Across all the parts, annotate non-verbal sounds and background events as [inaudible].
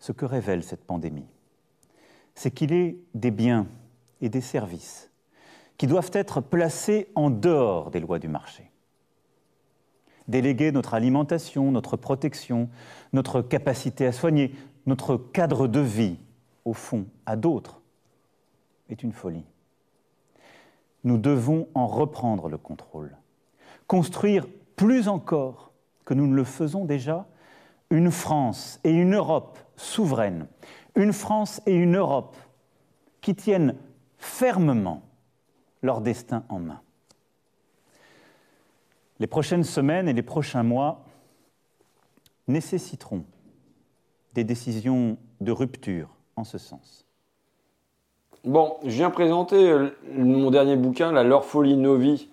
ce que révèle cette pandémie, c'est qu'il est des biens et des services qui doivent être placés en dehors des lois du marché. Déléguer notre alimentation, notre protection, notre capacité à soigner, notre cadre de vie, au fond, à d'autres, est une folie. Nous devons en reprendre le contrôle, construire plus encore que nous ne le faisons déjà, une France et une Europe souveraines, une France et une Europe qui tiennent fermement leur destin en main. Les prochaines semaines et les prochains mois nécessiteront des décisions de rupture en ce sens. Bon, je viens présenter euh, mon dernier bouquin, La Leur Folie Novi,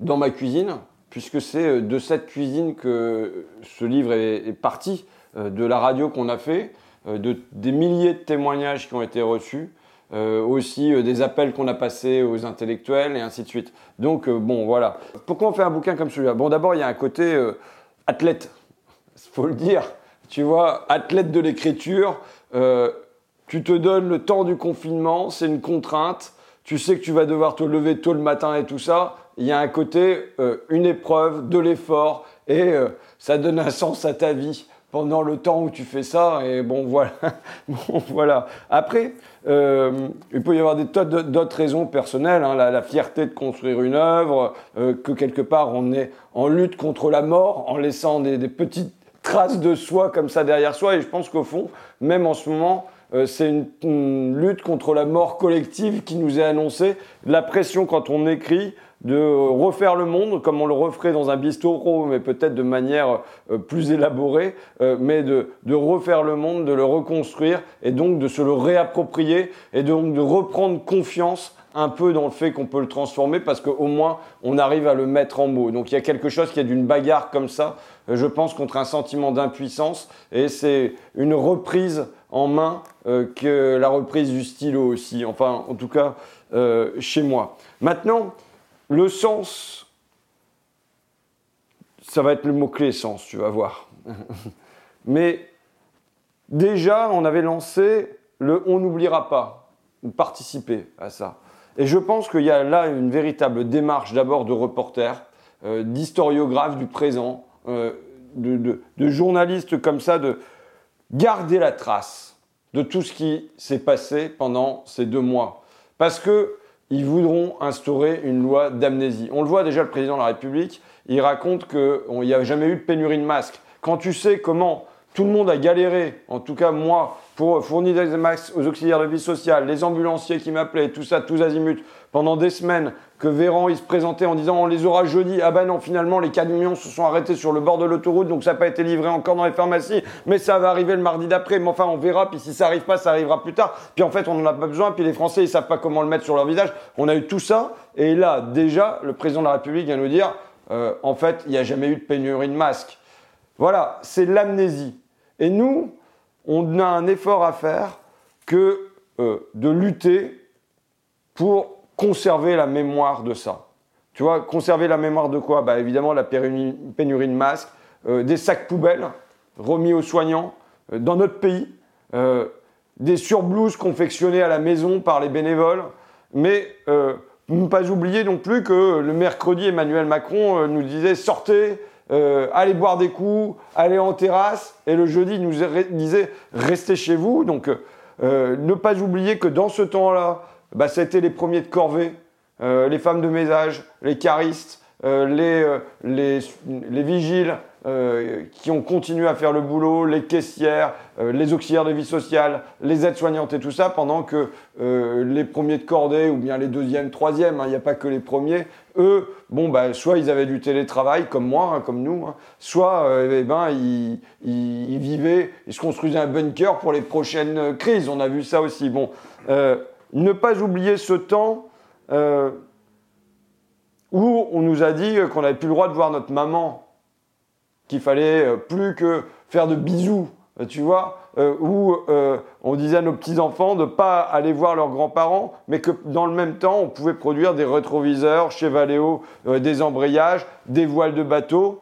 dans ma cuisine, puisque c'est euh, de cette cuisine que ce livre est, parti, euh, de la radio qu'on a fait, de, des milliers de témoignages qui ont été reçus, aussi des appels qu'on a passés aux intellectuels et ainsi de suite. Donc, bon, voilà. Pourquoi on fait un bouquin comme celui-là? Bon, d'abord, il y a un côté athlète, faut le dire. Tu vois, athlète de l'écriture, tu te donnes le temps du confinement, c'est une contrainte. Tu sais que tu vas devoir te lever tôt le matin et tout ça. Il y a un côté, euh, une épreuve, de l'effort, et euh, ça donne un sens à ta vie pendant le temps où tu fais ça. Et bon, voilà. [laughs] bon, voilà. Après, euh, il peut y avoir des tas d'autres raisons personnelles. Hein. la, fierté de construire une œuvre, que quelque part on est en lutte contre la mort, en laissant des, des petites traces de soi comme ça derrière soi. Et je pense qu'au fond, même en ce moment, euh, c'est une, lutte contre la mort collective qui nous est annoncée. La pression quand on écrit de refaire le monde comme on le referait dans un bistrot, mais peut-être de manière euh, plus élaborée, euh, mais de, refaire le monde, de le reconstruire et donc de se le réapproprier et donc de reprendre confiance un peu dans le fait qu'on peut le transformer parce qu'au moins on arrive à le mettre en mots. Donc il y a quelque chose qui est d'une bagarre comme ça, je pense, contre un sentiment d'impuissance et c'est une reprise en main euh, que la reprise du stylo aussi, enfin en tout cas euh, chez moi. Maintenant, le sens, ça va être le mot-clé sens, tu vas voir. [laughs] Mais déjà, on avait lancé le on n'oubliera pas, ou participer à ça. Et je pense qu'il y a là une véritable démarche d'abord de reporter, euh, d'historiographe du présent, de, de journalistes comme ça, de, garder la trace de tout ce qui s'est passé pendant ces deux mois. Parce qu'ils voudront instaurer une loi d'amnésie. On le voit déjà, le président de la République, il raconte qu'il n'y a jamais eu de pénurie de masques. Quand tu sais comment tout le monde a galéré, en tout cas moi, pour fournir des masques aux auxiliaires de vie sociale, les ambulanciers qui m'appelaient, tout ça, tous azimuts, pendant des semaines, que Véran, il se présentait en disant on les aura jeudi. Ah ben non, finalement, les camions se sont arrêtés sur le bord de l'autoroute, donc ça n'a pas été livré encore dans les pharmacies, mais ça va arriver le mardi d'après. Mais enfin, on verra, puis si ça arrive pas, ça arrivera plus tard. Puis en fait, on n'en a pas besoin, puis les Français, ils savent pas comment le mettre sur leur visage. On a eu tout ça, et là, déjà, le président de la République vient nous dire euh, en fait, il n'y a jamais eu de pénurie de masques. Voilà, c'est l'amnésie. Et nous, on a un effort à faire que euh, de lutter pour conserver la mémoire de ça. Tu vois, conserver la mémoire de quoi? Bah, Évidemment, la pénurie de masques, euh, des sacs poubelles remis aux soignants euh, dans notre pays, des surblouses confectionnées à la maison par les bénévoles, mais ne pas oublier non plus que le mercredi, Emmanuel Macron nous disait sortez, euh, allez boire des coups, allez en terrasse, et le jeudi, il nous disait restez chez vous. Donc, euh, ne pas oublier que dans ce temps-là, bah, c'était les premiers de corvée, euh, les femmes de ménage, les caristes, les, les, les, vigiles, euh, qui ont continué à faire le boulot, les caissières, euh, les auxiliaires de vie sociale, les aides-soignantes et tout ça, pendant que euh, les premiers de cordée, ou bien les deuxièmes, troisièmes, hein, il n'y a pas que les premiers, eux, bon, bah, soit ils avaient du télétravail, comme moi, hein, comme nous, hein, soit eh ben, ils, ils, vivaient, ils se construisaient un bunker pour les prochaines crises. On a vu ça aussi. Bon, ne pas oublier ce temps où on nous a dit qu'on n'avait plus le droit de voir notre maman qu'il fallait euh, plus que faire de bisous, euh, tu vois, euh, où on disait à nos petits-enfants de ne pas aller voir leurs grands-parents, mais que dans le même temps, on pouvait produire des rétroviseurs chez Valeo, des embrayages, des voiles de bateau.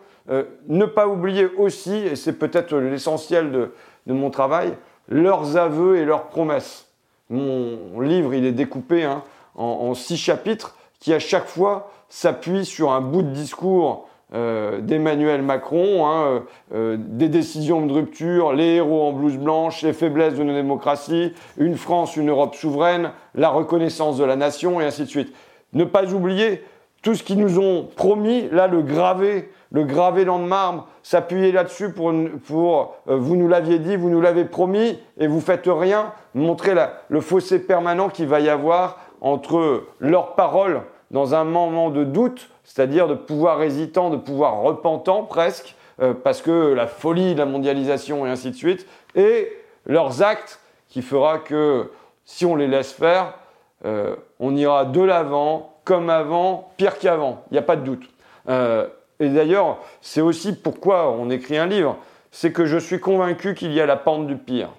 ne pas oublier aussi, et c'est peut-être l'essentiel de, mon travail, leurs aveux et leurs promesses. Mon livre, il est découpé hein, en, six chapitres qui à chaque fois s'appuient sur un bout de discours euh, d'Emmanuel Macron, hein, euh, euh, des décisions de rupture, les héros en blouse blanche, les faiblesses de nos démocraties, une France, une Europe souveraine, la reconnaissance de la nation et ainsi de suite. Ne pas oublier tout ce qu'ils nous ont promis, là le gravé, le gravé dans le marbre, s'appuyer là-dessus pour, pour vous nous l'aviez dit, vous nous l'avez promis et vous faites rien, montrer le fossé permanent qu'il va y avoir entre leurs paroles dans un moment de doute, c'est-à-dire de pouvoir hésitant, de pouvoir repentant presque, euh, parce que la folie de la mondialisation et ainsi de suite, et leurs actes qui fera que si on les laisse faire, euh, on ira de l'avant, comme avant, pire qu'avant, il n'y a pas de doute. Euh, et d'ailleurs, c'est aussi pourquoi on écrit un livre, c'est que je suis convaincu qu'il y a la pente du pire.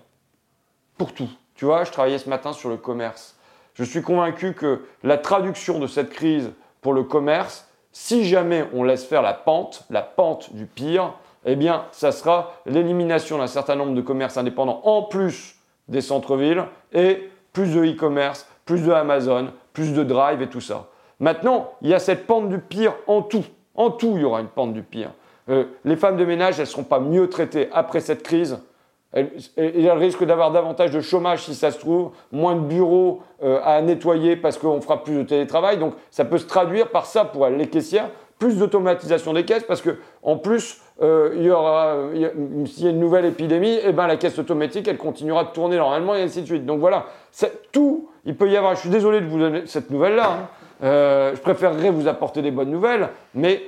Pour tout. Tu vois, je travaillais ce matin sur le commerce. Je suis convaincu que la traduction de cette crise pour le commerce, si jamais on laisse faire la pente, la pente du pire, eh bien, ça sera l'élimination d'un certain nombre de commerces indépendants en plus des centres-villes et plus de e-commerce, plus de Amazon, plus de Drive et tout ça. Maintenant, il y a cette pente du pire en tout. En tout, il y aura une pente du pire. Euh, les femmes de ménage, elles ne seront pas mieux traitées après cette crise il y a le risque d'avoir davantage de chômage si ça se trouve, moins de bureaux euh, à nettoyer parce qu'on fera plus de télétravail. Donc ça peut se traduire par ça pour les caissières, plus d'automatisation des caisses parce que en plus euh, s'il y a une nouvelle épidémie, eh ben la caisse automatique elle continuera de tourner normalement et ainsi de suite. Donc voilà, tout il peut y avoir. Je suis désolé de vous donner cette nouvelle là. Hein. Euh, je préférerais vous apporter des bonnes nouvelles, mais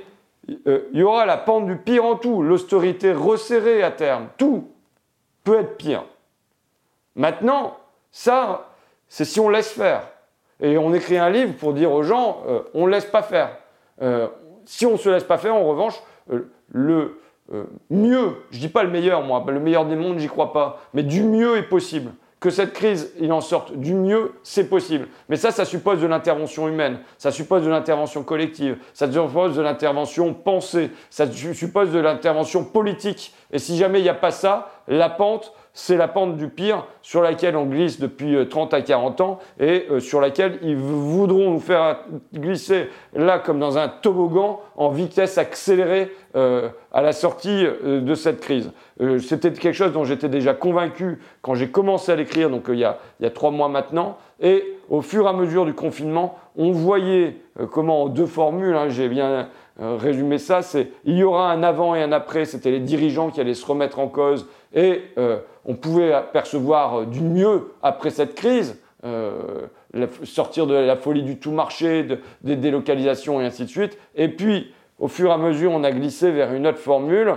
il y aura la pente du pire en tout, l'austérité resserrée à terme, tout peut être pire. Maintenant, ça, c'est si on laisse faire. Et on écrit un livre pour dire aux gens, euh, on ne laisse pas faire. Euh, si on ne se laisse pas faire, en revanche, euh, le mieux, je ne dis pas le meilleur, moi, le meilleur des mondes, j'y crois pas, mais du mieux est possible que cette crise, il en sorte du mieux, c'est possible. Mais ça, ça suppose de l'intervention humaine, ça suppose de l'intervention collective, ça suppose de l'intervention pensée, ça suppose de l'intervention politique. Et si jamais il n'y a pas ça, la pente, c'est la pente du pire sur laquelle on glisse depuis 30 euh, à 40 ans et euh, sur laquelle ils voudront nous faire glisser là comme dans un toboggan en vitesse accélérée euh, à la sortie de cette crise. C'était quelque chose dont j'étais déjà convaincu quand j'ai commencé à l'écrire, donc il y, a, trois mois maintenant. Et au fur et à mesure du confinement, on voyait comment en deux formules, hein, j'ai bien résumé ça, c'est il y aura un avant et un après, c'était les dirigeants qui allaient se remettre en cause et euh, on pouvait apercevoir euh, du mieux après cette crise, euh, sortir de la folie du tout marché, des délocalisations et ainsi de suite. Et puis, au fur et à mesure, on a glissé vers une autre formule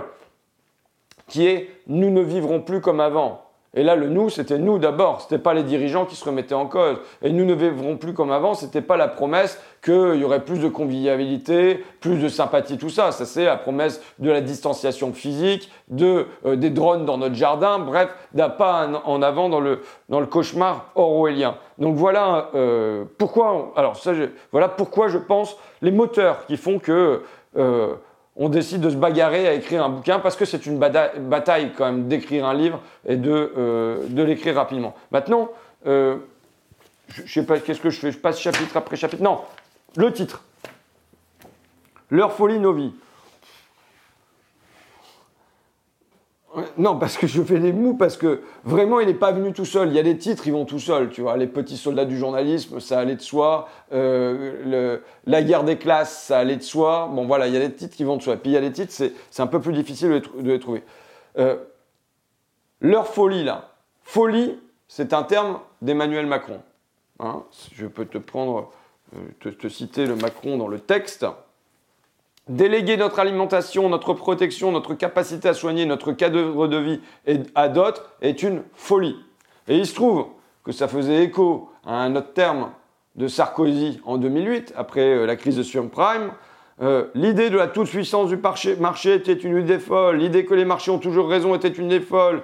qui est nous ne vivrons plus comme avant. Et là, le nous, c'était nous d'abord, c'était pas les dirigeants qui se remettaient en cause. Et nous ne vivrons plus comme avant, c'était pas la promesse qu'il y aurait plus de convivialité, plus de sympathie, tout ça. Ça, c'est la promesse de la distanciation physique, de, euh, des drones dans notre jardin, bref, d'un pas en avant dans le, dans le cauchemar orwellien. Donc voilà euh, pourquoi, alors ça, voilà pourquoi je pense les moteurs qui font que euh, on décide de se bagarrer à écrire un bouquin parce que c'est une bataille quand même d'écrire un livre et de, euh, de l'écrire rapidement. Maintenant, euh, je ne sais pas, qu'est-ce que je fais? Je passe chapitre après chapitre. Non, le titre. Leur folie, nos vies. Non, parce que je fais des mous, parce que vraiment, il n'est pas venu tout seul. Il y a des titres, ils vont tout seuls, tu vois. Les petits soldats du journalisme, ça allait de soi. Euh, la guerre des classes, ça allait de soi. Bon, voilà, il y a des titres qui vont de soi. Puis il y a des titres, c'est un peu plus difficile de, les trouver. Euh, leur folie, là. Folie, c'est un terme d'Emmanuel Macron. Hein. je peux te prendre, euh, te citer le Macron dans le texte. Déléguer notre alimentation, notre protection, notre capacité à soigner, notre cadre de vie à d'autres est une folie. Et il se trouve que ça faisait écho à un autre terme de Sarkozy en 2008, après euh, la crise de subprime. Euh, l'idée de la toute-puissance du marché, était une idée folle, l'idée que les marchés ont toujours raison était une idée folle.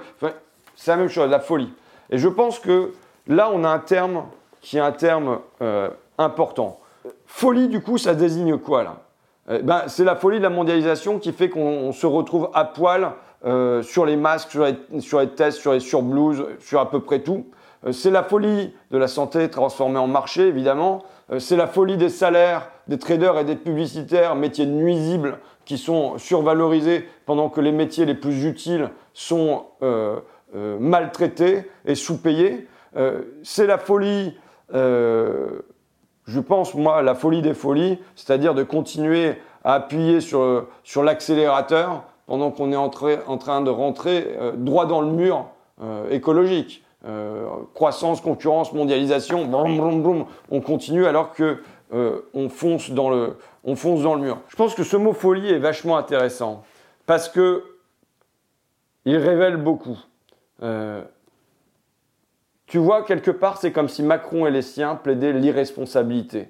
c'est la même chose, la folie. Et je pense que là, on a un terme qui est un terme euh, important. Folie, du coup, ça désigne quoi là? Euh, ben, c'est la folie de la mondialisation qui fait qu'on se retrouve à poil euh, sur les masques, sur les, tests, sur les surblouses, sur à peu près tout. Euh, c'est la folie de la santé transformée en marché, évidemment. Euh, c'est la folie des salaires des traders et des publicitaires, métiers nuisibles qui sont survalorisés pendant que les métiers les plus utiles sont maltraités et sous-payés. c'est la folie je pense, moi, la folie des folies, c'est-à-dire de continuer à appuyer sur, sur l'accélérateur pendant qu'on est en, train de rentrer euh, droit dans le mur euh, écologique. Euh, croissance, concurrence, mondialisation, on continue alors que on, fonce dans le, on fonce dans le mur. Je pense que ce mot folie est vachement intéressant parce que il révèle beaucoup. Tu vois, quelque part, c'est comme si Macron et les siens plaidaient l'irresponsabilité.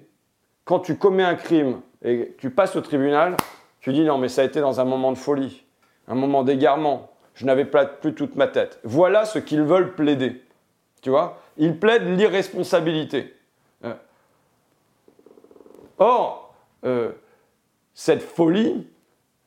Quand tu commets un crime et tu passes au tribunal, tu dis non, mais ça a été dans un moment de folie un moment d'égarement. Je n'avais plus toute ma tête. Voilà ce qu'ils veulent plaider. Tu vois? Ils plaident l'irresponsabilité. Euh. Or, euh, cette folie,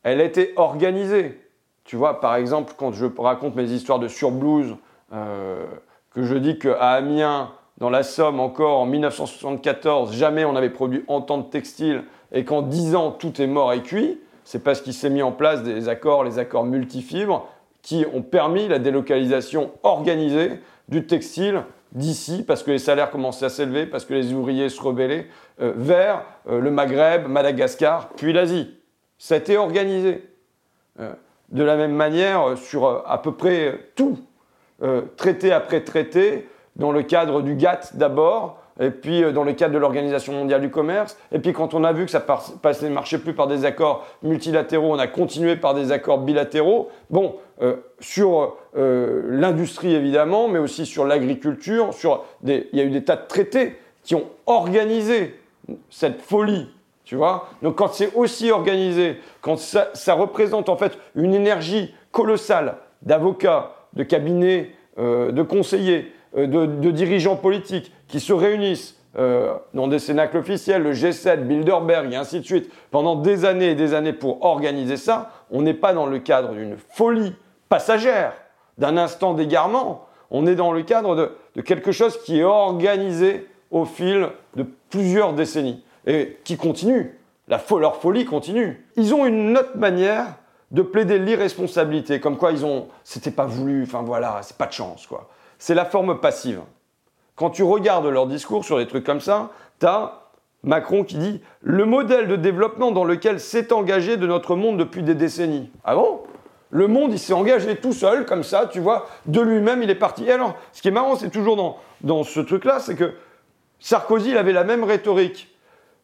elle été organisée. Tu vois, par exemple, quand je raconte mes histoires de surblouse, euh, que je dis qu'à Amiens, dans la Somme, encore en 1974, jamais on n'avait produit autant de textiles et qu'en 10 ans, tout est mort et cuit, c'est parce qu'il s'est mis en place des accords, les accords multifibres, qui ont permis la délocalisation organisée du textile d'ici, parce que les salaires commençaient à s'élever, parce que les ouvriers se rebellaient, euh, vers euh, le Maghreb, Madagascar, puis l'Asie. Ça a été organisé. Euh, de la même manière, sur à peu près tout, traité après traité, dans le cadre du GATT d'abord, et puis euh, dans le cadre de l'Organisation mondiale du commerce. Et puis quand on a vu que ça ne marchait plus par des accords multilatéraux, on a continué par des accords bilatéraux. Bon, euh, sur euh, l'industrie évidemment, mais aussi sur l'agriculture, sur il y a eu des tas de traités qui ont organisé cette folie. Tu vois Donc quand c'est aussi organisé, quand ça, représente en fait une énergie colossale d'avocats, de cabinets, de conseillers, de, de dirigeants politiques, qui se réunissent euh, dans des cénacles officiels, le G7, Bilderberg et ainsi de suite, pendant des années et des années pour organiser ça, on n'est pas dans le cadre d'une folie passagère, d'un instant d'égarement, on est dans le cadre de, quelque chose qui est organisé au fil de plusieurs décennies et qui continue. La leur folie continue. Ils ont une autre manière de plaider l'irresponsabilité, comme quoi ils ont, c'était pas voulu, enfin voilà, c'est pas de chance quoi. C'est la forme passive. Quand tu regardes leur discours sur des trucs comme ça, tu as Macron qui dit le modèle de développement dans lequel s'est engagé de notre monde depuis des décennies. Ah bon? Le monde, il s'est engagé tout seul, comme ça, tu vois, de lui-même, il est parti. Et alors, ce qui est marrant, c'est toujours dans, dans ce truc-là, c'est que Sarkozy, il avait la même rhétorique.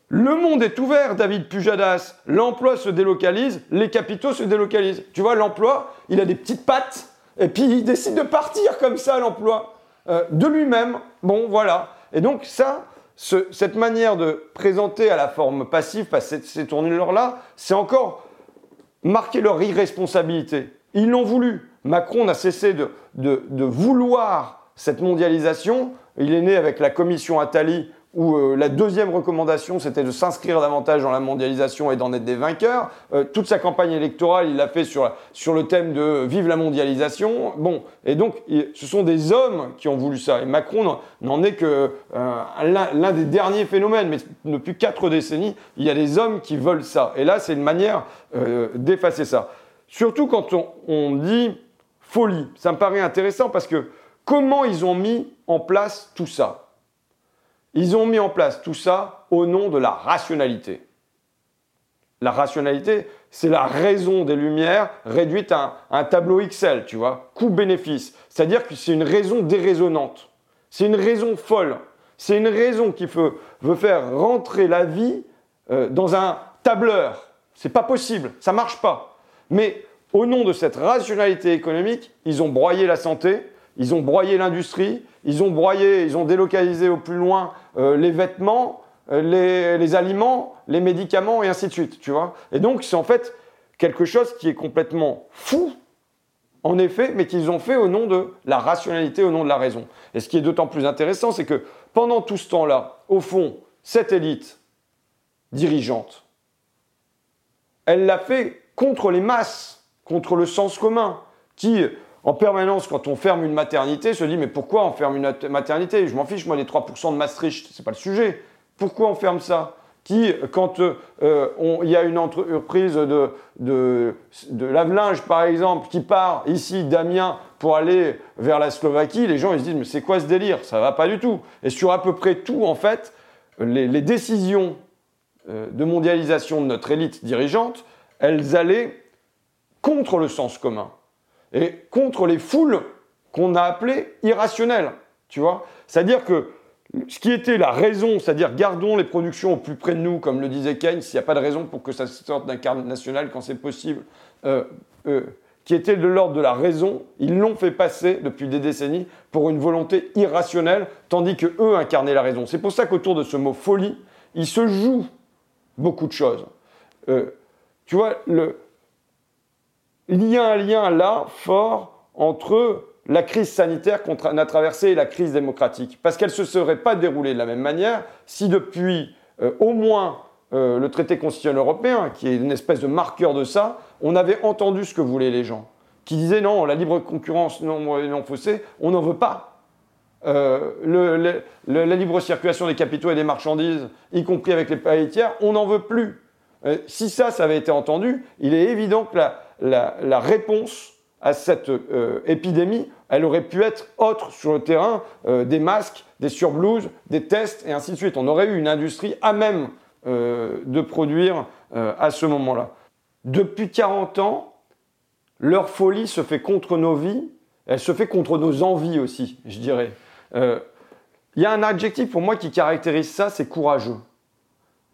Le monde est ouvert, David Pujadas. L'emploi se délocalise, les capitaux se délocalisent. Tu vois, l'emploi, il a des petites pattes, et puis il décide de partir comme ça, l'emploi. Euh, de lui-même. Bon, voilà. Et donc ça, cette manière de présenter à la forme passive, ces tournures-là, c'est encore marquer leur irresponsabilité. Ils l'ont voulu. Macron n'a cessé de, de, vouloir cette mondialisation. Il est né avec la commission Attali où euh, la deuxième recommandation, c'était de s'inscrire davantage dans la mondialisation et d'en être des vainqueurs. Euh, toute sa campagne électorale, il l'a fait sur, sur le thème de Vive la mondialisation. Bon, et donc, ce sont des hommes qui ont voulu ça. Et Macron n'en est que euh, l'un des derniers phénomènes. Mais depuis quatre décennies, il y a des hommes qui veulent ça. Et là, c'est une manière d'effacer ça. Surtout quand on dit folie. Ça me paraît intéressant parce que comment ils ont mis en place tout ça? Ils ont mis en place tout ça au nom de la rationalité. La rationalité, c'est la raison des lumières réduite à un, tableau Excel, tu vois, coût-bénéfice. C'est-à-dire que c'est une raison déraisonnante. C'est une raison folle. C'est une raison qui veut, faire rentrer la vie euh, dans un tableur. C'est pas possible, ça marche pas. Mais au nom de cette rationalité économique, ils ont broyé la santé, ils ont broyé l'industrie, ils ont broyé, ils ont délocalisé au plus loin euh, les vêtements, euh, les, aliments, les médicaments et ainsi de suite, tu vois. Et donc c'est en fait quelque chose qui est complètement fou, en effet, mais qu'ils ont fait au nom de la rationalité, au nom de la raison. Et ce qui est d'autant plus intéressant, c'est que pendant tout ce temps-là, au fond, cette élite dirigeante, elle l'a fait contre les masses, contre le sens commun, qui, en permanence, quand on ferme une maternité, se dit mais pourquoi on ferme une maternité? Je m'en fiche, moi, les 3% de Maastricht, c'est pas le sujet. Pourquoi on ferme ça? Qui, quand euh, il y a une entreprise de, de, lave-linge, par exemple, qui part ici d'Amiens pour aller vers la Slovaquie, les gens ils se disent mais c'est quoi ce délire? Ça va pas du tout. Et sur à peu près tout, en fait, les, les décisions euh, de mondialisation de notre élite dirigeante, elles allaient contre le sens commun et contre les foules qu'on a appelées irrationnelles. Tu vois C'est-à-dire que ce qui était la raison, c'est-à-dire gardons les productions au plus près de nous, comme le disait Keynes, s'il n'y a pas de raison pour que ça sorte d'un cadre national quand c'est possible, euh, euh, qui était de l'ordre de la raison, ils l'ont fait passer depuis des décennies pour une volonté irrationnelle, tandis que eux incarnaient la raison. C'est pour ça qu'autour de ce mot folie, il se joue beaucoup de choses. Euh, tu vois, le, il y a un lien là fort entre la crise sanitaire qu'on a traversée et la crise démocratique. Parce qu'elle ne se serait pas déroulée de la même manière si depuis euh, au moins euh, le traité constitutionnel européen, qui est une espèce de marqueur de ça, on avait entendu ce que voulaient les gens, qui disaient non, la libre concurrence non, non faussée, on n'en veut pas. Euh, la libre circulation des capitaux et des marchandises, y compris avec les pays tiers, on n'en veut plus. si ça, ça avait été entendu, il est évident que la, la réponse à cette euh, épidémie, elle aurait pu être autre sur le terrain, euh, des masques, des surblouses, des tests et ainsi de suite. On aurait eu une industrie à même euh, de produire à ce moment-là. Depuis 40 ans, leur folie se fait contre nos vies, elle se fait contre nos envies aussi, je dirais. Il y a un adjectif pour moi qui caractérise ça, c'est courageux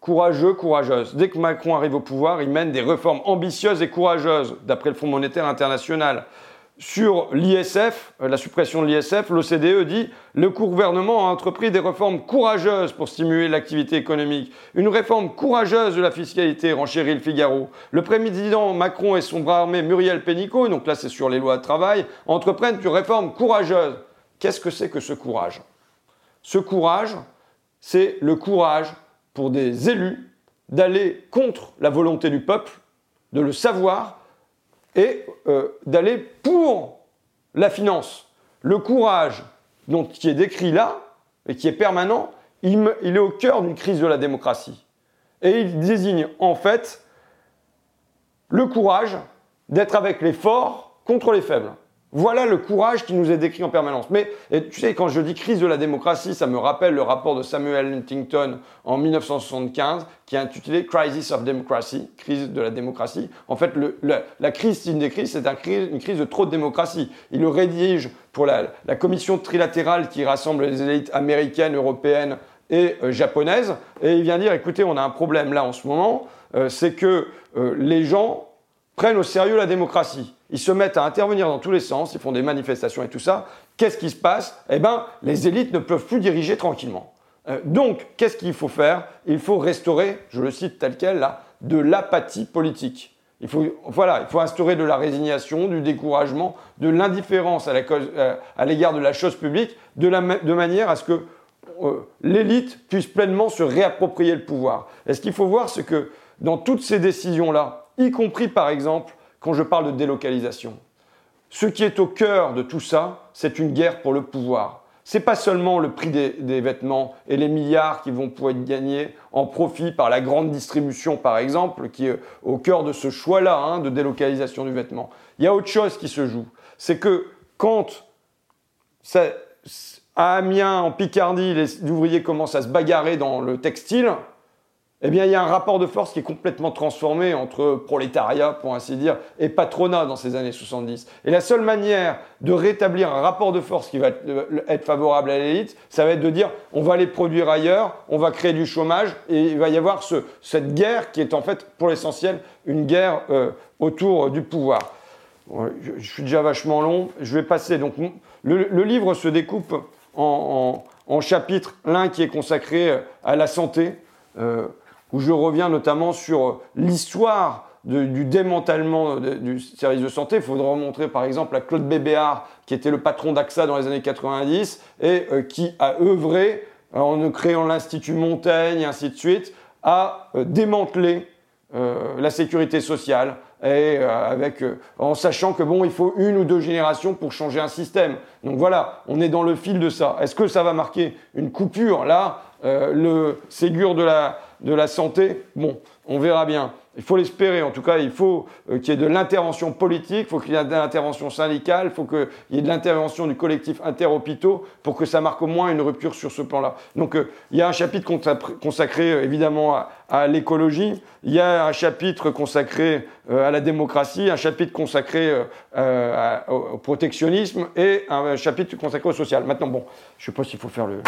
courageux, courageuse. Dès que Macron arrive au pouvoir, il mène des réformes ambitieuses et courageuses, d'après le Fonds monétaire international. Sur l'ISF, euh, la suppression de l'ISF, l'OCDE dit le gouvernement a entrepris des réformes courageuses pour stimuler l'activité économique. Une réforme courageuse de la fiscalité, renchérit le Figaro. Le président Macron et son bras armé Muriel Pénicaud, donc là c'est sur les lois de travail, entreprennent une réforme courageuse. Qu'est-ce que c'est que ce courage? Ce courage, c'est le courage pour des élus d'aller contre la volonté du peuple, de le savoir, et euh, d'aller pour la finance. Le courage dont, qui est décrit là, et qui est permanent, il est au cœur d'une crise de la démocratie. Et il désigne en fait le courage d'être avec les forts contre les faibles. Voilà le courage qui nous est décrit en permanence. Mais tu sais, quand je dis crise de la démocratie, ça me rappelle le rapport de Samuel Huntington en 1975 qui est intitulé Crisis of Democracy, crise de la démocratie. En fait, la, crise, une des crises, c'est une crise de trop de démocratie. Il le rédige pour la, commission trilatérale qui rassemble les élites américaines, européennes et euh, japonaises. Et il vient dire, écoutez, on a un problème là en ce moment, euh, c'est que euh, les gens prennent au sérieux la démocratie. Ils se mettent à intervenir dans tous les sens, ils font des manifestations et tout ça. Qu'est-ce qui se passe? Eh bien, les élites ne peuvent plus diriger tranquillement. Euh, donc, qu'est-ce qu'il faut faire? Il faut restaurer, je le cite tel quel là, de l'apathie politique. Il faut, voilà, il faut instaurer de la résignation, du découragement, de l'indifférence à euh, l'égard de la chose publique, de, manière à ce que euh, l'élite puisse pleinement se réapproprier le pouvoir. Et ce qu'il faut voir, c'est que dans toutes ces décisions-là, y compris par exemple quand je parle de délocalisation. Ce qui est au cœur de tout ça, c'est une guerre pour le pouvoir. Ce n'est pas seulement le prix des, vêtements et les milliards qui vont pouvoir être gagnés en profit par la grande distribution, par exemple, qui est au cœur de ce choix-là hein, de délocalisation du vêtement. Il y a autre chose qui se joue. C'est que quand à Amiens, en Picardie, les ouvriers commencent à se bagarrer dans le textile, eh bien, il y a un rapport de force qui est complètement transformé entre prolétariat, pour ainsi dire, et patronat dans ces années 70. Et la seule manière de rétablir un rapport de force qui va être, euh, favorable à l'élite, ça va être de dire on va les produire ailleurs, on va créer du chômage, et il va y avoir cette guerre qui est en fait, pour l'essentiel, une guerre euh, autour du pouvoir. Je, suis déjà vachement long, je vais passer. Donc, le, livre se découpe en, chapitres, l'un qui est consacré à la santé. Euh, où je reviens notamment sur l'histoire du démantèlement du service de santé. Il faudrait remontrer par exemple à Claude Bébéard, qui était le patron d'AXA dans les années 90 et euh, qui a œuvré euh, en créant l'Institut Montaigne ainsi de suite à euh, démanteler la sécurité sociale, et avec, en sachant que bon, il faut une ou deux générations pour changer un système. Donc voilà, on est dans le fil de ça. Est-ce que ça va marquer une coupure? Là, le Ségur de la, de la santé Bon, on verra bien. Il faut l'espérer, en tout cas, il faut euh, qu'il y ait de l'intervention politique, il faut qu'il y ait de l'intervention syndicale, il faut qu'il y ait de l'intervention du collectif interhôpitaux pour que ça marque au moins une rupture sur ce plan-là. Donc euh, il y a un chapitre consacré euh, évidemment à, l'écologie, il y a un chapitre consacré à la démocratie, un chapitre consacré au protectionnisme et un chapitre consacré au social. Maintenant, bon, je ne sais pas s'il faut faire le,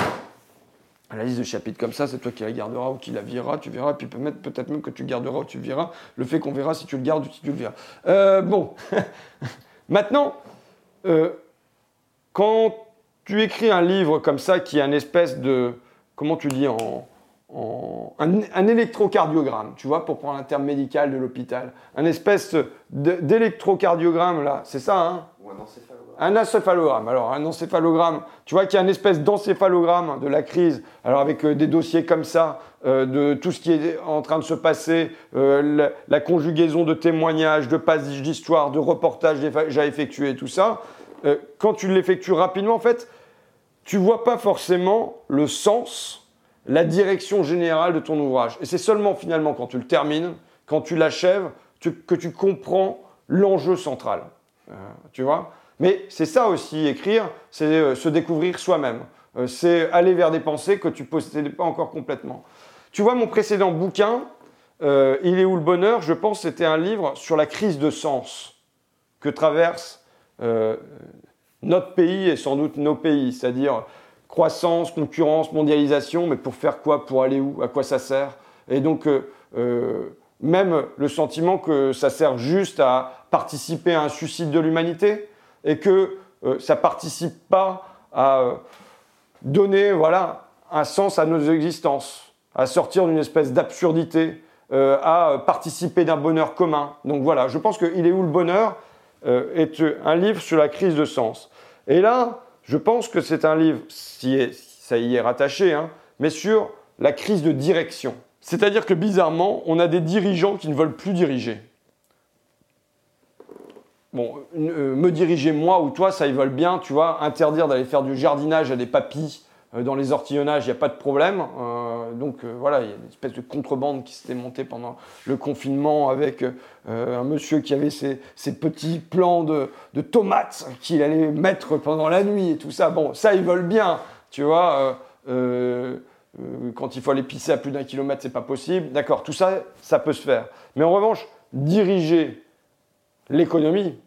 la liste de chapitres comme ça, c'est toi qui la garderas ou qui la vireras, tu verras, puis peut-être même que tu garderas ou tu le verras, le fait qu'on verra si tu le gardes ou si tu le verras. Euh, bon, [laughs] maintenant, euh, quand tu écris un livre comme ça qui est un espèce de, comment tu dis en, un, électrocardiogramme, tu vois, pour prendre un terme médical de l'hôpital, un espèce d'électrocardiogramme là, c'est ça, hein? Ou un encéphalogramme. Un encéphalogramme. Alors, un encéphalogramme, tu vois qu'il y a une espèce d'encéphalogramme de la crise, alors avec euh, des dossiers comme ça, euh, de tout ce qui est en train de se passer, euh, la, conjugaison de témoignages, de passages d'histoire, de reportages déjà effectués, tout ça. quand tu l'effectues rapidement, en fait, tu vois pas forcément le sens, la direction générale de ton ouvrage. Et c'est seulement finalement quand tu le termines, quand tu l'achèves, que tu comprends l'enjeu central. tu vois? Mais c'est ça aussi, écrire, c'est euh, se découvrir soi-même. Euh, c'est aller vers des pensées que tu ne possédais pas encore complètement. Tu vois, mon précédent bouquin, euh, Il est où le bonheur? Je pense c'était un livre sur la crise de sens que traverse notre pays et sans doute nos pays, c'est-à-dire croissance, concurrence, mondialisation, mais pour faire quoi Pour aller où À quoi ça sert? Et donc, même le sentiment que ça sert juste à participer à un suicide de l'humanité, et que euh, ça participe pas à euh, donner voilà, un sens à nos existences, à sortir d'une espèce d'absurdité, euh, à participer d'un bonheur commun. Donc voilà, je pense que Il est où le bonheur? Est un livre sur la crise de sens. Et là, je pense que c'est un livre, ça y est rattaché, hein, mais sur la crise de direction. C'est-à-dire que bizarrement, on a des dirigeants qui ne veulent plus diriger bon, euh, me diriger moi ou toi, ça ils veulent bien, tu vois, interdire d'aller faire du jardinage à des papis dans les ortillonnages, il n'y a pas de problème. Euh, donc voilà, il y a une espèce de contrebande qui s'était montée pendant le confinement avec un monsieur qui avait ses, petits plans de, tomates qu'il allait mettre pendant la nuit et tout ça. Bon, ça ils veulent bien, tu vois. quand il faut aller pisser à plus d'un kilomètre, c'est pas possible. D'accord, tout ça, ça peut se faire. Mais en revanche, diriger l'économie,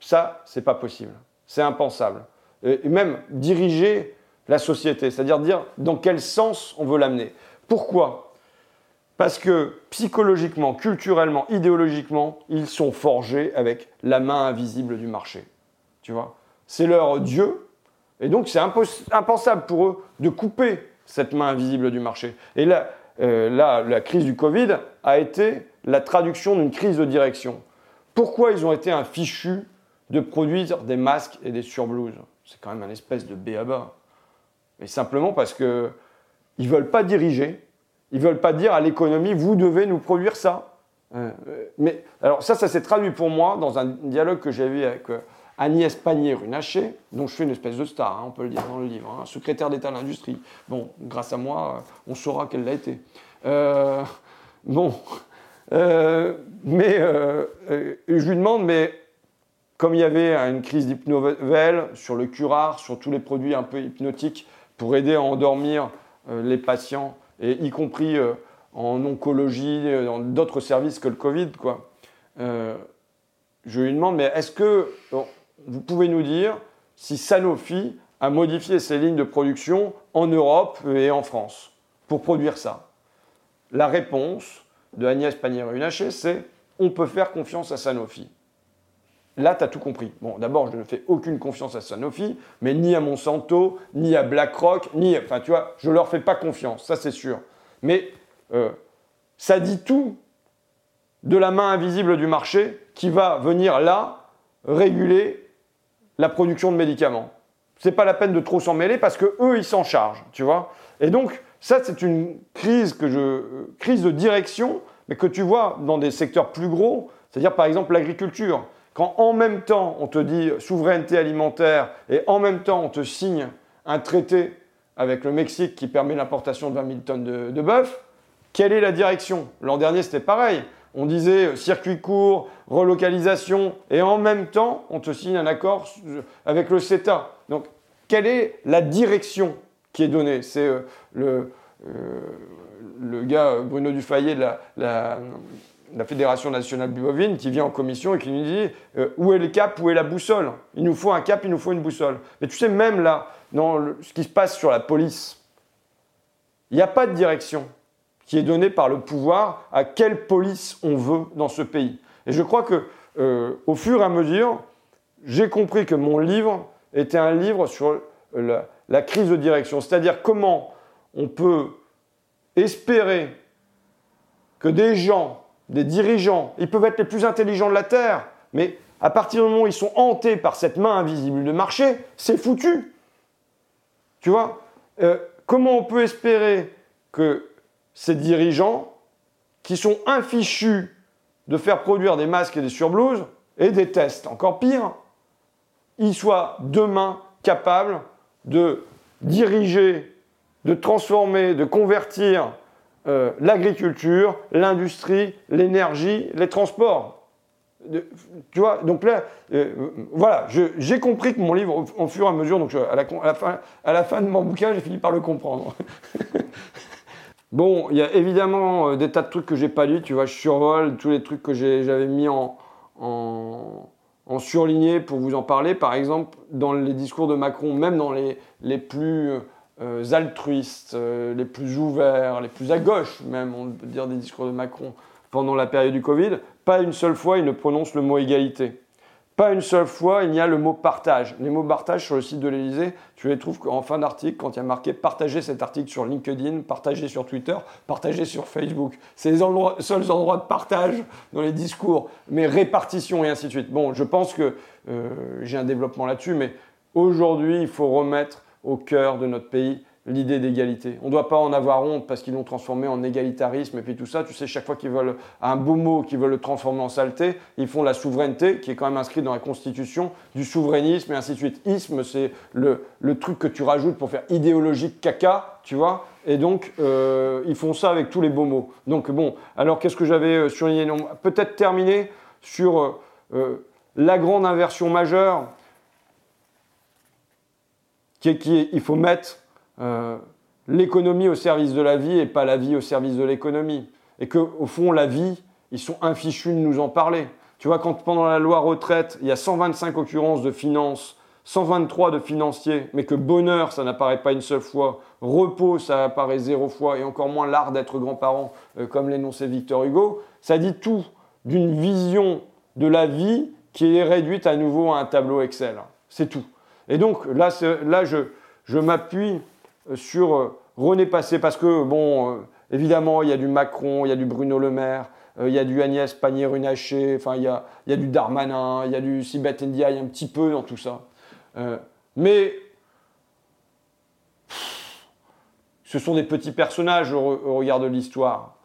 ça, c'est pas possible. C'est impensable. Et même diriger la société, c'est-à-dire dire dans quel sens on veut l'amener. Pourquoi? Parce que psychologiquement, culturellement, idéologiquement, ils sont forgés avec la main invisible du marché. Tu vois? C'est leur Dieu. Et donc, c'est impensable pour eux de couper cette main invisible du marché. Et là, euh, là, la crise du Covid a été la traduction d'une crise de direction. Pourquoi ils ont été un fichu de produire des masques et des surblouses? C'est quand même un espèce de béaba. Mais simplement parce qu'ils ne veulent pas diriger, ils ne veulent pas dire à l'économie, vous devez nous produire ça. Euh, mais alors ça, ça s'est traduit pour moi dans un dialogue que j'ai eu avec euh, Agnès Pannier-Runacher, dont je suis une espèce de star, hein, on peut le dire dans le livre, hein, secrétaire d'État à l'industrie. Bon, grâce à moi, on saura qu'elle l'a été. Euh, bon, mais je lui demande, mais comme il y avait une crise d'hypnovel sur le curare, sur tous les produits un peu hypnotiques pour aider à endormir euh, les patients, et y compris euh, en oncologie, euh, dans d'autres services que le Covid, quoi. je lui demande, mais est-ce que vous pouvez nous dire si Sanofi a modifié ses lignes de production en Europe et en France pour produire ça? La réponse de Agnès Pannier-Runacher, c'est on peut faire confiance à Sanofi. Là, tu as tout compris. Bon, d'abord, je ne fais aucune confiance à Sanofi, mais ni à Monsanto, ni à BlackRock, ni. Enfin, tu vois, je leur fais pas confiance, ça c'est sûr. Mais euh, ça dit tout de la main invisible du marché qui va venir là réguler la production de médicaments. C'est pas la peine de trop s'en mêler parce que eux, ils s'en chargent, tu vois. Et donc, ça, c'est une crise, que je, crise de direction, mais que tu vois dans des secteurs plus gros C'est-à-dire par exemple l'agriculture. Quand en même temps on te dit souveraineté alimentaire et en même temps on te signe un traité avec le Mexique qui permet l'importation de 20 000 tonnes de, bœuf, quelle est la direction? L'an dernier c'était pareil. On disait euh, circuit court, relocalisation, et en même temps, on te signe un accord avec le CETA. Donc, quelle est la direction qui est donnée? C'est euh, le, euh, le gars Bruno Dufayet de la, Fédération nationale bovine qui vient en commission et qui nous dit où est le cap, où est la boussole? Il nous faut un cap, il nous faut une boussole. Mais tu sais, même là, dans ce qui se passe sur la police, il n'y a pas de direction qui est donné par le pouvoir à quelle police on veut dans ce pays. Et je crois que euh, au fur et à mesure, j'ai compris que mon livre était un livre sur la, la crise de direction, c'est-à-dire comment on peut espérer que des gens, des dirigeants, ils peuvent être les plus intelligents de la Terre, mais à partir du moment où ils sont hantés par cette main invisible de marché, c'est foutu. Tu vois euh, Comment on peut espérer que ces dirigeants qui sont infichus de faire produire des masques et des surblouses et des tests, encore pire, ils soient demain capables de diriger, de transformer, de convertir euh, l'agriculture, l'industrie, l'énergie, les transports. tu vois, donc là, euh, voilà, j'ai compris que mon livre, au, fur et à mesure, donc à, la, à, la fin, de mon bouquin, j'ai fini par le comprendre. [laughs] Bon, il y a évidemment euh, des tas de trucs que j'ai pas lus, tu vois, je survole tous les trucs que j'avais mis en, en, surligné pour vous en parler. Par exemple, dans les discours de Macron, même dans les, les plus euh, altruistes, euh, les plus ouverts, les plus à gauche même, on peut dire des discours de Macron pendant la période du Covid, pas une seule fois il ne prononce le mot égalité. Pas une seule fois, il y a le mot partage. Les mots partage sur le site de l'Elysée, tu les trouves en fin d'article quand il y a marqué partager cet article sur LinkedIn, partager sur Twitter, partager sur Facebook. C'est les seuls endroits de partage dans les discours, mais répartition et ainsi de suite. Bon, je pense que euh, j'ai un développement là-dessus, mais aujourd'hui, il faut remettre au cœur de notre pays l'idée d'égalité. On ne doit pas en avoir honte parce qu'ils l'ont transformé en égalitarisme et puis tout ça. Tu sais, chaque fois qu'ils veulent un beau mot, qu'ils veulent le transformer en saleté, ils font la souveraineté, qui est quand même inscrite dans la Constitution, du souverainisme et ainsi de suite. Isme, c'est le, truc que tu rajoutes pour faire idéologique caca, tu vois. Et donc, euh, ils font ça avec tous les beaux mots. Donc, bon, alors qu'est-ce que j'avais euh, surligné? Peut-être terminer sur euh, la grande inversion majeure qui qu'il faut mettre euh, l'économie au service de la vie et pas la vie au service de l'économie. Et qu'au fond, la vie, ils sont infichus de nous en parler. Tu vois, quand pendant la loi retraite, il y a 125 occurrences de finances, 123 de financiers, mais que bonheur, ça n'apparaît pas une seule fois, repos, ça apparaît zéro fois, et encore moins l'art d'être grand-parent, euh, comme l'énonçait Victor Hugo, ça dit tout d'une vision de la vie qui est réduite à nouveau à un tableau Excel. C'est tout. Et donc là, je, m'appuie euh, sur euh, René Passé, parce que, bon, euh, évidemment, il y a du Macron, il y a du Bruno Le Maire, il y a du Agnès Pannier-Runacher, enfin, il y a, il y a du Darmanin, il y a du Sibeth Ndiaye, un petit peu dans tout ça. mais ce sont des petits personnages au, regard de l'histoire.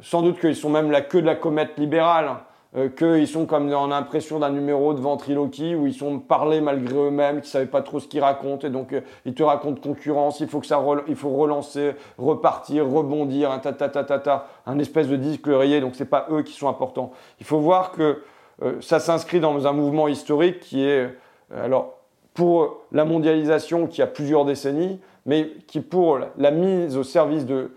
sans doute qu'ils sont même la queue de la comète libérale. Euh, qu'ils sont comme en l'impression d'un numéro de ventriloquie où ils sont parlés malgré eux-mêmes, qu'ils ne savaient pas trop ce qu'ils racontent, et donc euh, ils te racontent concurrence, il faut que ça il faut relancer, repartir, rebondir, un ta ta, un espèce de disque rayé, donc c'est pas eux qui sont importants. Il faut voir que euh, ça s'inscrit dans un mouvement historique qui est, alors, pour la mondialisation qui a plusieurs décennies, mais qui pour la mise au service de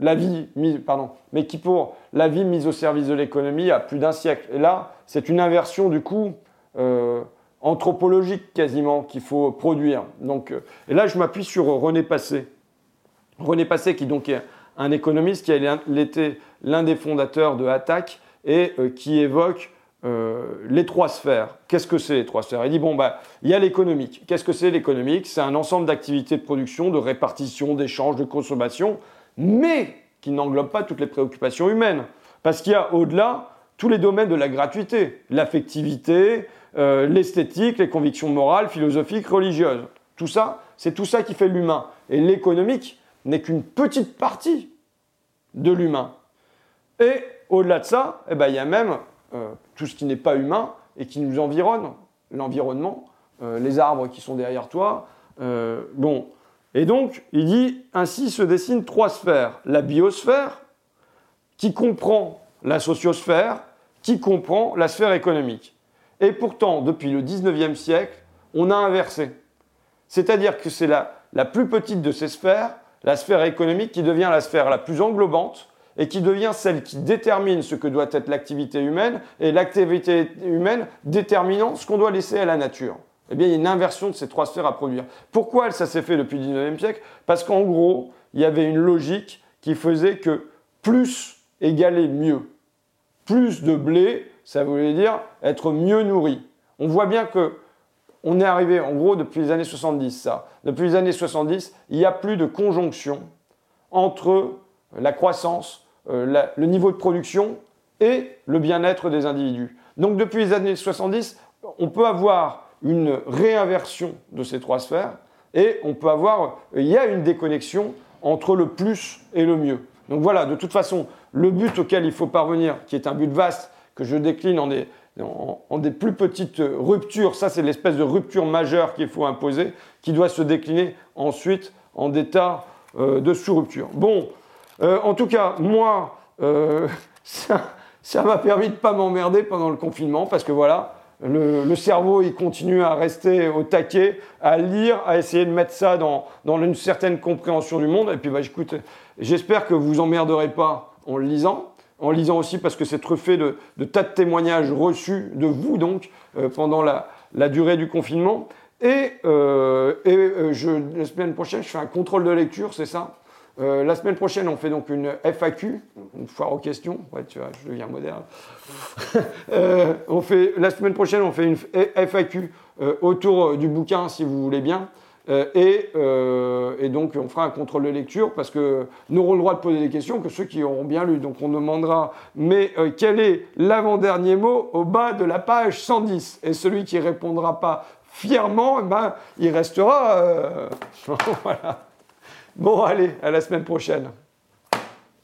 la vie mise, pardon, mais qui pour la vie mise au service de l'économie a plus d'un siècle. Et là, c'est une inversion du coup euh, anthropologique quasiment qu'il faut produire. Donc, euh, et là, je m'appuie sur René Passé. René Passé, qui donc est un économiste qui a été l'un des fondateurs de Attac et euh, qui évoque les trois sphères. Qu'est-ce que c'est les trois sphères? Il dit bon bah il y a l'économique. Qu'est-ce que c'est l'économique? C'est un ensemble d'activités de production, de répartition, d'échange, de consommation mais qui n'englobe pas toutes les préoccupations humaines. Parce qu'il y a au-delà tous les domaines de la gratuité, l'affectivité, euh, l'esthétique, les convictions morales, philosophiques, religieuses. Tout ça, c'est tout ça qui fait l'humain. Et l'économique n'est qu'une petite partie de l'humain. Et au-delà de ça, eh ben, il y a même euh, tout ce qui n'est pas humain et qui nous environne, l'environnement, euh, les arbres qui sont derrière toi. Bon, et donc, il dit, ainsi se dessinent trois sphères. La biosphère, qui comprend la sociosphère, qui comprend la sphère économique. Et pourtant, depuis le 19e siècle, on a inversé. C'est-à-dire que c'est la, la plus petite de ces sphères, la sphère économique, qui devient la sphère la plus englobante et qui devient celle qui détermine ce que doit être l'activité humaine et l'activité humaine déterminant ce qu'on doit laisser à la nature. Eh bien, il y a une inversion de ces trois sphères à produire. Pourquoi ça s'est fait depuis le 19e siècle? Parce qu'en gros, il y avait une logique qui faisait que plus égalait mieux. Plus de blé, ça voulait dire être mieux nourri. On voit bien que on est arrivé, en gros, depuis les années 70, ça. Depuis les années 70, il n'y a plus de conjonction entre la croissance, euh, le niveau de production et le bien-être des individus. Donc depuis les années 70, on peut avoir une réinversion de ces trois sphères et on peut avoir, il y a une déconnexion entre le plus et le mieux. Donc voilà, de toute façon, le but auquel il faut parvenir, qui est un but vaste, que je décline en des, en, des plus petites ruptures, ça c'est l'espèce de rupture majeure qu'il faut imposer, qui doit se décliner ensuite en des tas euh, de sous-ruptures. Bon, euh, en tout cas, moi, euh, [laughs] ça m'a permis de ne pas m'emmerder pendant le confinement, parce que voilà, le, cerveau, il continue à rester au taquet, à lire, à essayer de mettre ça dans, une certaine compréhension du monde. Et puis, bah, écoute, j'espère que vous emmerderez pas en le lisant. En lisant aussi parce que c'est truffé de, tas de témoignages reçus de vous, donc, euh, pendant la, durée du confinement. Et, euh, et je, la semaine prochaine, je fais un contrôle de lecture, c'est ça? Euh, la semaine prochaine, on fait donc une FAQ, une foire aux questions. Ouais, tu vois, je deviens moderne. [laughs] Euh, on fait, la semaine prochaine, on fait une FAQ euh, autour du bouquin, si vous voulez bien. Et, donc, on fera un contrôle de lecture parce que n'auront le droit de poser des questions que ceux qui auront bien lu. Donc, on demandera, mais quel est l'avant-dernier mot au bas de la page 110 Et celui qui répondra pas fièrement, eh ben, il restera. [laughs] voilà. Bon, allez, à la semaine prochaine.